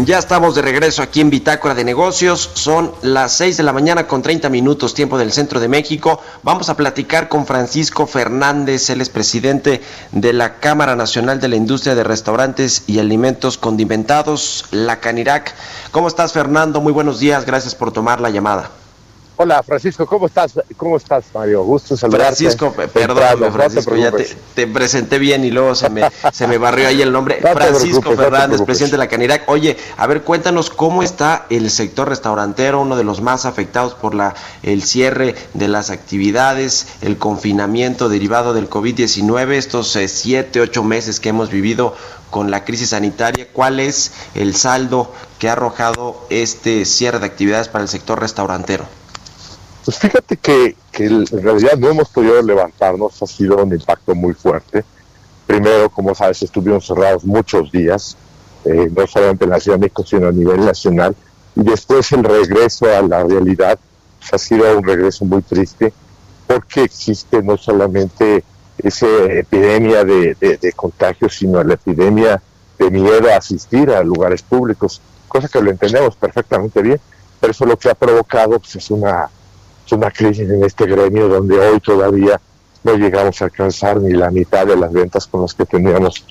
Ya estamos de regreso aquí en Bitácora de Negocios. Son las 6 de la mañana con 30 minutos tiempo del centro de México. Vamos a platicar con Francisco Fernández, él es presidente de la Cámara Nacional de la Industria de Restaurantes y Alimentos Condimentados, la Canirac. ¿Cómo estás Fernando? Muy buenos días, gracias por tomar la llamada. Hola Francisco, ¿cómo estás? ¿Cómo estás, Mario? Gusto saludarte. Francisco, perdóname, Francisco, ya te, te, presenté bien y luego se me, se me barrió ahí el nombre. No Francisco Fernández, no presidente de la Canirac. Oye, a ver, cuéntanos cómo está el sector restaurantero, uno de los más afectados por la el cierre de las actividades, el confinamiento derivado del COVID-19, estos eh, siete, ocho meses que hemos vivido con la crisis sanitaria. ¿Cuál es el saldo que ha arrojado este cierre de actividades para el sector restaurantero? Pues fíjate que, en realidad no hemos podido levantarnos, ha sido un impacto muy fuerte. Primero, como sabes, estuvimos cerrados muchos días, eh, no solamente en la Ciudad de México, sino a nivel nacional. Y después el regreso a la realidad pues, ha sido un regreso muy triste, porque existe no solamente esa epidemia de, de, de contagios, sino la epidemia de miedo a asistir a lugares públicos, cosa que lo entendemos perfectamente bien, pero eso lo que ha provocado pues, es una una crisis en este gremio donde hoy todavía no llegamos a alcanzar ni la mitad de las ventas con las que teníamos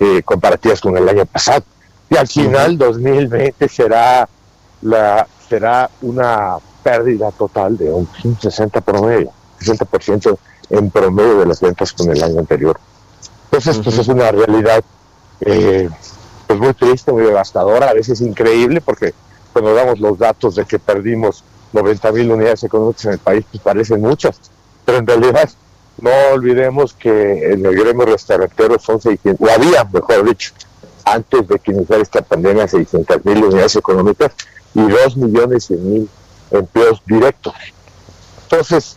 eh, comparativas con el año pasado. Y al final, 2020 será, la, será una pérdida total de un 60 promedio, 60% en promedio de las ventas con el año anterior. Entonces, pues es una realidad eh, pues muy triste, muy devastadora, a veces increíble, porque cuando damos los datos de que perdimos 90 mil unidades económicas en el país, pues parecen muchas, pero en realidad no olvidemos que en el gremio restaurantero son 600, o había, mejor dicho, antes de que iniciara esta pandemia, 600 mil unidades económicas y 2 millones y mil empleos directos. Entonces,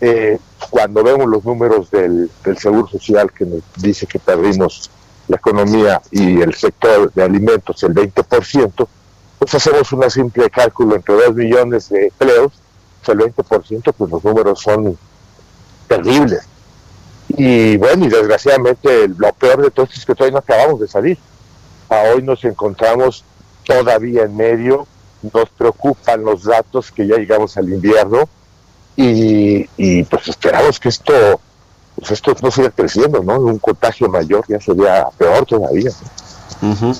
eh, cuando vemos los números del, del Seguro Social que nos dice que perdimos la economía y el sector de alimentos el 20%, pues hacemos una simple cálculo entre 2 millones de empleos, el 20%, pues los números son terribles. Y bueno, y desgraciadamente lo peor de todo es que todavía no acabamos de salir. A hoy nos encontramos todavía en medio, nos preocupan los datos que ya llegamos al invierno y, y pues esperamos que esto pues esto no siga creciendo, ¿no? Un contagio mayor ya sería peor todavía. Uh.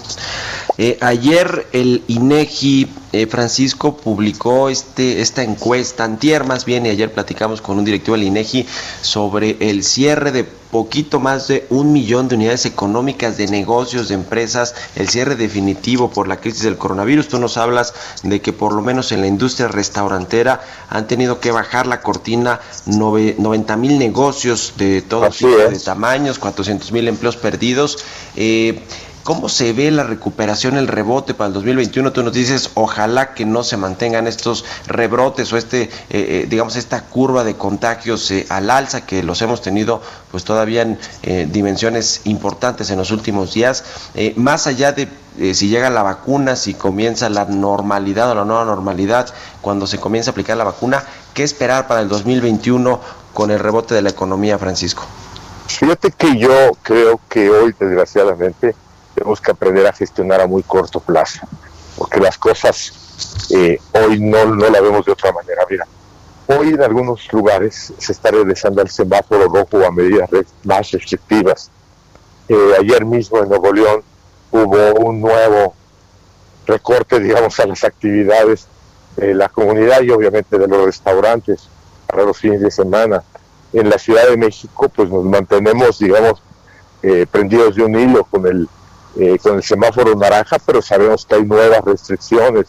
Eh, ayer el INEGI eh, Francisco publicó este esta encuesta, antier más bien, y ayer platicamos con un directivo del INEGI sobre el cierre de poquito más de un millón de unidades económicas de negocios, de empresas, el cierre definitivo por la crisis del coronavirus. Tú nos hablas de que por lo menos en la industria restaurantera han tenido que bajar la cortina 90 mil negocios de todo tipo de tamaños, 400 mil empleos perdidos. Eh, ¿Cómo se ve la recuperación, el rebote para el 2021? Tú nos dices, ojalá que no se mantengan estos rebrotes o este, eh, eh, digamos, esta curva de contagios eh, al alza que los hemos tenido, pues todavía en dimensiones importantes en los últimos días. Más allá de si llega la vacuna, si comienza la normalidad o la nueva normalidad, cuando se comienza a aplicar la vacuna, ¿qué esperar para el 2021 con el rebote de la economía, Francisco? Fíjate que yo creo que hoy, desgraciadamente, tenemos que aprender a gestionar a muy corto plazo, porque las cosas eh, hoy no, no la vemos de otra manera. Mira, hoy en algunos lugares se está regresando al semáforo rojo a medidas más restrictivas. Eh, ayer mismo en Nuevo León hubo un nuevo recorte, digamos, a las actividades de la comunidad y obviamente de los restaurantes para los fines de semana. En la Ciudad de México, pues nos mantenemos, digamos, eh, prendidos de un hilo con el eh, con el semáforo naranja, pero sabemos que hay nuevas restricciones.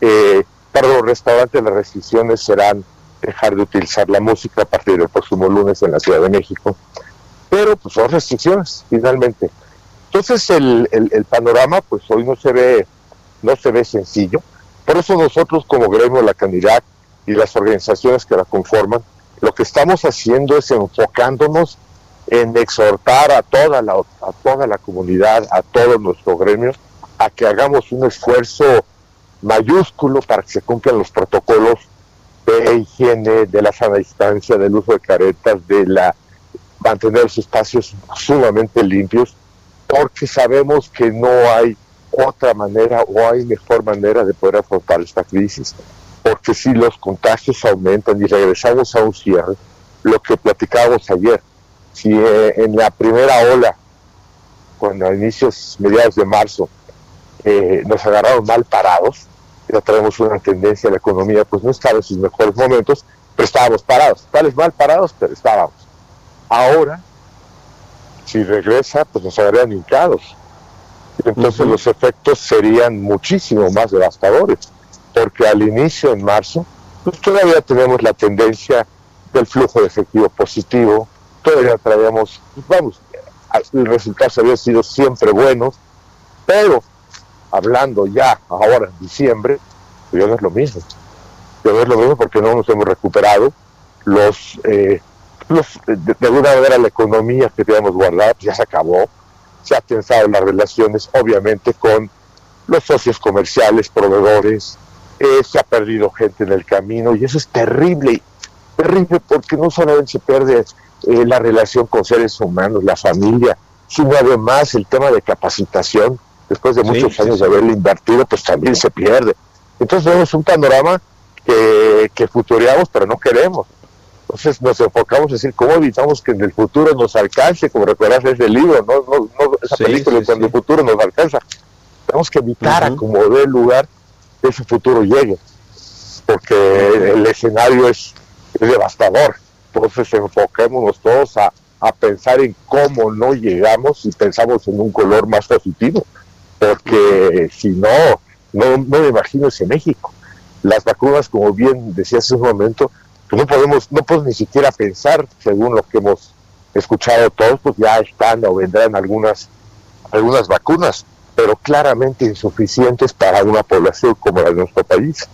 Eh, para los restaurantes las restricciones serán dejar de utilizar la música a partir del próximo lunes en la Ciudad de México, pero pues son restricciones finalmente. Entonces el, el, panorama pues hoy no se ve no se ve sencillo, por eso nosotros como gremio la candidata y las organizaciones que la conforman, lo que estamos haciendo es enfocándonos en exhortar a toda la a toda la comunidad, a todo nuestro gremio a que hagamos un esfuerzo mayúsculo para que se cumplan los protocolos de higiene, de la sana distancia, del uso de caretas, de la mantener los espacios sumamente limpios, porque sabemos que no hay otra manera o hay mejor manera de poder afrontar esta crisis, porque si los contagios aumentan y regresamos a un cierre, lo que platicábamos ayer, si eh, en la primera ola, cuando a inicios, mediados de marzo, eh, nos agarraron mal parados, ya traemos una tendencia a la economía, pues no estaba en sus mejores momentos, pero estábamos parados, tales mal parados, pero estábamos. Ahora, si regresa, pues nos agarrarían hincados. Entonces los efectos serían muchísimo más devastadores, porque al inicio, en marzo, pues todavía tenemos la tendencia del flujo de efectivo positivo, todavía traíamos, pues vamos, los resultados habían sido siempre buenos, pero hablando ya ahora en diciembre, pues ya no es lo mismo. Ya no es lo mismo porque no nos hemos recuperado. Los, eh, los de, alguna manera la economía que teníamos guardada ya se acabó. Se ha pensado en las relaciones, obviamente, con los socios comerciales, proveedores. Eh, se ha perdido gente en el camino y eso es terrible. Terrible porque no solamente se pierde eh, la relación con seres humanos, la familia, sino además el tema de capacitación después de muchos años de haberle invertido, pues también se pierde. Entonces vemos un panorama que, que futureamos, pero no queremos. Entonces nos enfocamos en decir cómo evitamos que en el futuro nos alcance, como recuerdas ese libro, no, no, no esa película, cuando el futuro nos alcanza. Tenemos que evitar a como dé lugar que ese futuro llegue, porque el escenario es, devastador. Entonces enfoquémonos todos a, a pensar en cómo no llegamos y pensamos en un color más positivo porque si no, no, me imagino ese México. Las vacunas, como bien decía hace un momento, pues no podemos, no podemos ni siquiera pensar, según lo que hemos escuchado todos, pues ya están o vendrán algunas, algunas vacunas, pero claramente insuficientes para una población como la de nuestro país.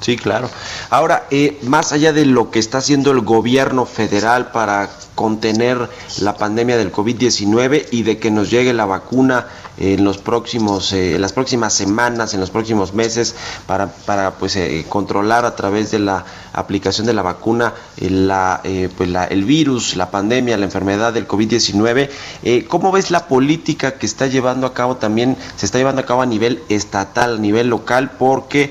Sí, claro. Ahora, eh, más allá de lo que está haciendo el gobierno federal para contener la pandemia del COVID-19 y de que nos llegue la vacuna en los próximos eh, las próximas semanas en los próximos meses para, para pues eh, controlar a través de la aplicación de la vacuna eh, la, pues la, el virus la pandemia la enfermedad del COVID-19 cómo ves la política que está llevando a cabo también se está llevando a cabo a nivel estatal a nivel local porque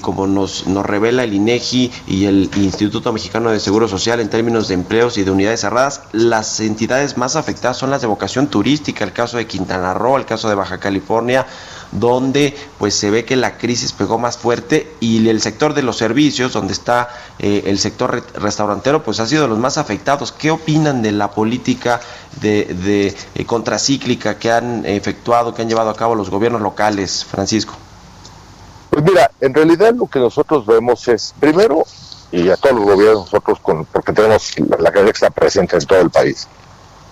como nos nos revela el INEGI y el Instituto Mexicano de Seguro Social en términos de empleos y de unidades cerradas las entidades más afectadas son las de vocación turística el caso de Quintana Roo el caso de Baja California, donde pues se ve que la crisis pegó más fuerte y el sector de los servicios, donde está eh, el sector restaurantero, pues ha sido de los más afectados. ¿Qué opinan de la política de, eh, contracíclica que han efectuado, que han llevado a cabo los gobiernos locales, Francisco? Pues mira, en realidad lo que nosotros vemos es, primero, y a todos los gobiernos, nosotros, con, porque tenemos la, la que está presente en todo el país,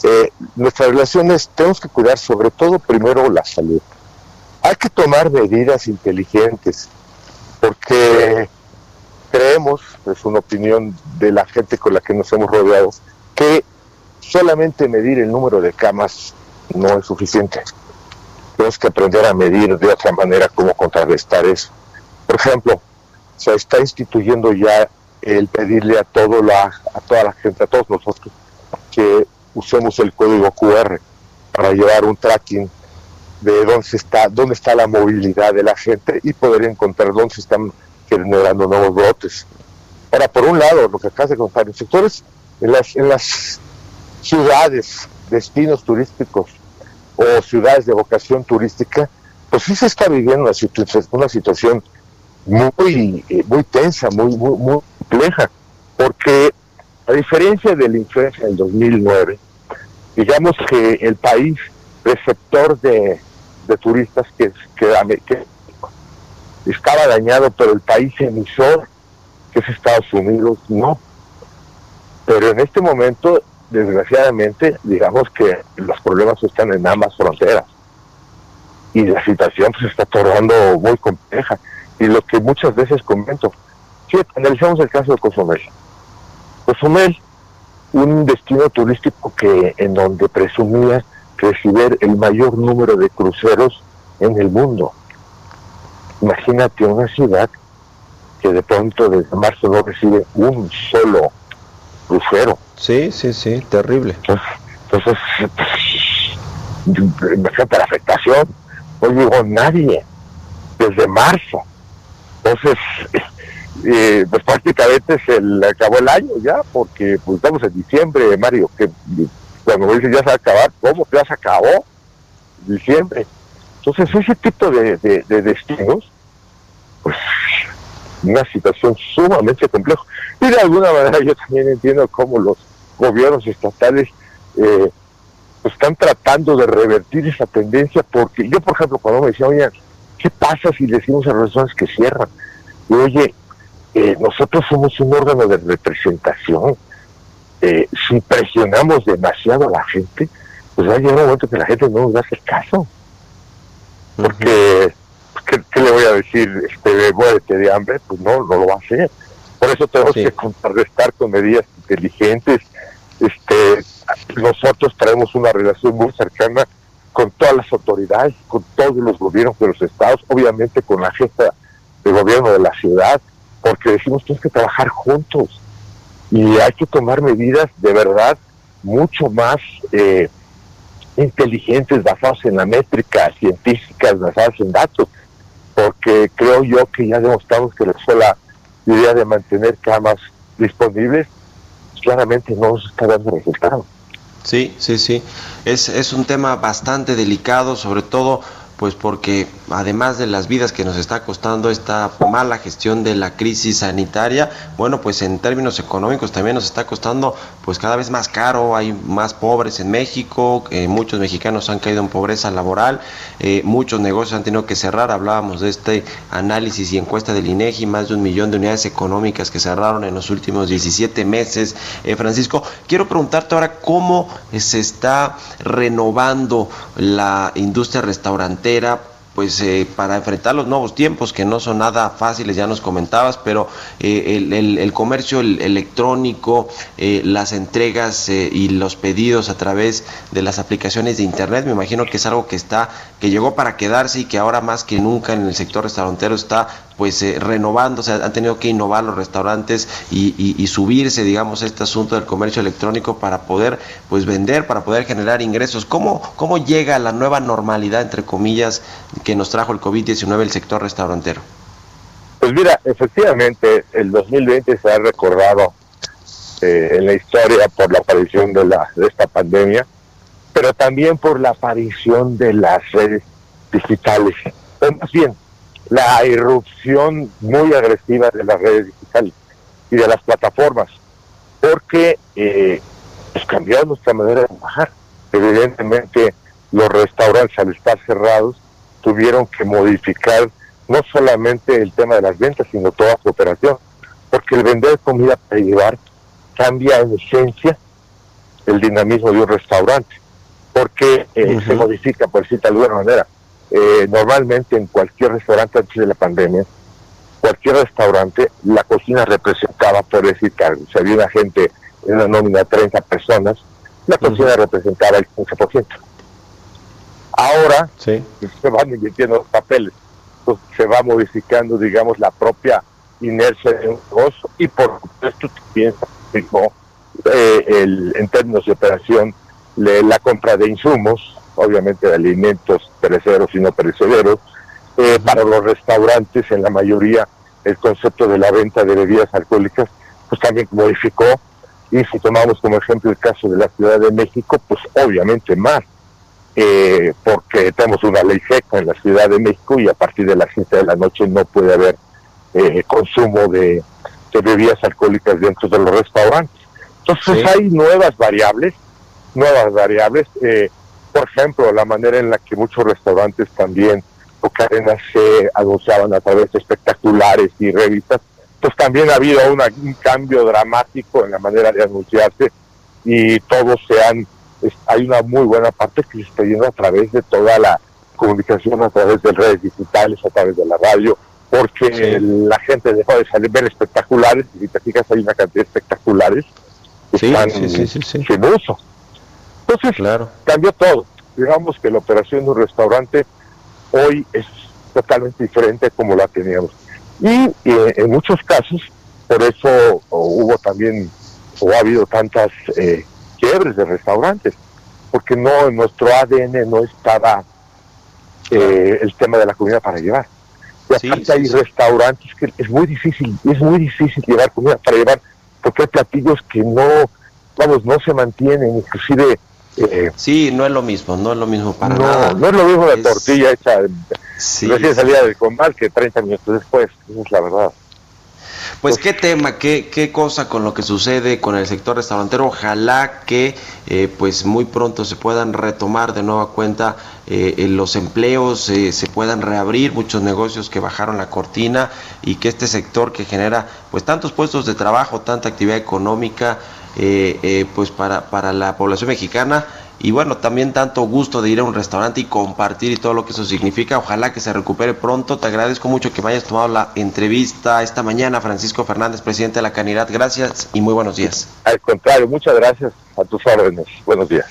eh, nuestras relaciones tenemos que cuidar sobre todo primero la salud. Hay que tomar medidas inteligentes porque creemos, es una opinión de la gente con la que nos hemos rodeado, que solamente medir el número de camas no es suficiente. Tenemos que aprender a medir de otra manera cómo contrarrestar eso. Por ejemplo, se está instituyendo ya el pedirle a, todo la, a toda la gente, a todos nosotros, que usemos el código QR para llevar un tracking de dónde está, dónde está la movilidad de la gente y poder encontrar dónde se están generando nuevos brotes. Ahora, por un lado, lo que acabas de contar, en sectores, en las, en ciudades, destinos turísticos o ciudades de vocación turística, pues sí se está viviendo una, una situación muy, eh, muy tensa, muy, muy compleja, porque a diferencia de la influencia del 2009, digamos que el país receptor de, turistas que, que, estaba dañado, pero el país emisor que es Estados Unidos, no. Pero en este momento, desgraciadamente, digamos que los problemas están en ambas fronteras. Y la situación se está tornando muy compleja. Y lo que muchas veces comento, si analizamos el caso de Cozumel. Cozumel, un destino turístico que en donde presumía recibir el mayor número de cruceros en el mundo. Imagínate una ciudad que de pronto desde marzo no recibe un solo crucero. Sí, sí, sí, terrible. Entonces, imagínate la afectación. No llegó nadie desde marzo. Entonces, eh, pues prácticamente se le acabó el año ya, porque pues estamos en diciembre, Mario, que cuando me dicen ya se va a acabar, ¿cómo? Ya se acabó diciembre. Entonces, ese tipo de, de destinos, pues una situación sumamente compleja. Y de alguna manera yo también entiendo cómo los gobiernos estatales eh, están tratando de revertir esa tendencia, porque yo, por ejemplo, cuando me decía, oye, ¿qué pasa si decimos a las personas que cierran? Y, oye, eh, nosotros somos un órgano de representación. Eh, si presionamos demasiado a la gente, pues va a llegar un momento que la gente no nos va a hacer caso. Porque ¿qué, le voy a decir? Este, muérete de hambre, pues no, no lo va a hacer. Por eso tenemos que contrarrestar con medidas inteligentes. Este, nosotros traemos una relación muy cercana con todas las autoridades, con todos los gobiernos de los estados, obviamente con la jefa de gobierno de la ciudad, porque decimos tenemos que trabajar juntos y hay que tomar medidas de verdad mucho más eh, inteligentes, basadas en la métrica, científicas, basadas en datos porque creo yo que ya demostramos que la sola idea de mantener camas disponibles claramente no nos está dando resultados. Sí, sí, sí. Es, es un tema bastante delicado, sobre todo pues porque además de las vidas que nos está costando esta mala gestión de la crisis sanitaria, bueno, pues en términos económicos también nos está costando pues cada vez más caro, hay más pobres en México, eh, muchos mexicanos han caído en pobreza laboral, eh, muchos negocios han tenido que cerrar, hablábamos de este análisis y encuesta del INEGI, más de un millón de unidades económicas que cerraron en los últimos 17 meses. Eh, Francisco, quiero preguntarte ahora cómo se está renovando la industria restaurante pues eh, para enfrentar los nuevos tiempos que no son nada fáciles, ya nos comentabas, pero eh, el, comercio electrónico, eh, las entregas y los pedidos a través de las aplicaciones de internet, me imagino que es algo que está, que llegó para quedarse y que ahora más que nunca en el sector restaurantero está pues eh, renovando, o sea, han tenido que innovar los restaurantes y, subirse, digamos, este asunto del comercio electrónico para poder pues vender, para poder generar ingresos. ¿Cómo, cómo llega la nueva normalidad, entre comillas, que nos trajo el COVID-19 el sector restaurantero? Pues mira, efectivamente, el 2020 se ha recordado eh, en la historia por la aparición de, la, de esta pandemia, pero también por la aparición de las redes digitales. O más bien, la irrupción muy agresiva de las redes digitales y de las plataformas, porque eh, pues cambiaron nuestra manera de trabajar. Evidentemente, los restaurantes al estar cerrados tuvieron que modificar no solamente el tema de las ventas, sino toda su operación, porque el vender comida para llevar cambia en esencia el dinamismo de un restaurante, porque eh, se modifica, por decirlo de alguna manera, eh, normalmente en cualquier restaurante antes de la pandemia, cualquier restaurante, la cocina representaba, por decir que si había una gente en una nómina de 30 personas, la cocina representaba el 15%. Ahora se van invirtiendo los papeles, se va modificando, digamos, la propia inercia de un negocio y por supuesto también eh, el, en términos de operación la compra de insumos, obviamente de alimentos perecederos y no perecederos. Eh, para los restaurantes, en la mayoría, el concepto de la venta de bebidas alcohólicas, pues también modificó. Y si tomamos como ejemplo el caso de la Ciudad de México, pues obviamente más, eh, porque tenemos una ley seca en la Ciudad de México y a partir de las 7 de la noche no puede haber eh, consumo de, bebidas alcohólicas dentro de los restaurantes. Entonces hay nuevas variables, nuevas variables. Eh, por ejemplo, la manera en la que muchos restaurantes también o cadenas se anunciaban a través de espectaculares y revistas, pues también ha habido un cambio dramático en la manera de anunciarse y todos se han, hay una muy buena parte que se está yendo a través de toda la comunicación, a través de redes digitales, a través de la radio, porque la gente dejó de salir ver espectaculares, y si te fijas hay una cantidad de espectaculares que están sin uso. Entonces, claro. cambió todo. Digamos que la operación de un restaurante hoy es totalmente diferente como la teníamos. Y, en muchos casos, por eso hubo también, o ha habido tantas eh, quiebres de restaurantes, porque no en nuestro ADN no estaba eh, el tema de la comida para llevar. Y aparte hay restaurantes que es muy difícil, es muy difícil llevar comida para llevar, porque hay platillos que no, vamos, no se mantienen, inclusive eh, sí, no es lo mismo, no es lo mismo para no, nada. No es lo mismo la tortilla hecha recién salida del combate que 30 minutos después, esa es la verdad. Pues, qué tema, qué, qué cosa con lo que sucede con el sector restaurantero. Ojalá que eh, pues muy pronto se puedan retomar de nueva cuenta eh, los empleos, eh, se puedan reabrir muchos negocios que bajaron la cortina y que este sector que genera pues tantos puestos de trabajo, tanta actividad económica, pues para, para la población mexicana y bueno, también tanto gusto de ir a un restaurante y compartir y todo lo que eso significa. Ojalá que se recupere pronto. Te agradezco mucho que me hayas tomado la entrevista esta mañana, Francisco Fernández, presidente de la Canidad. Gracias y muy buenos días. Al contrario, muchas gracias a tus órdenes. Buenos días.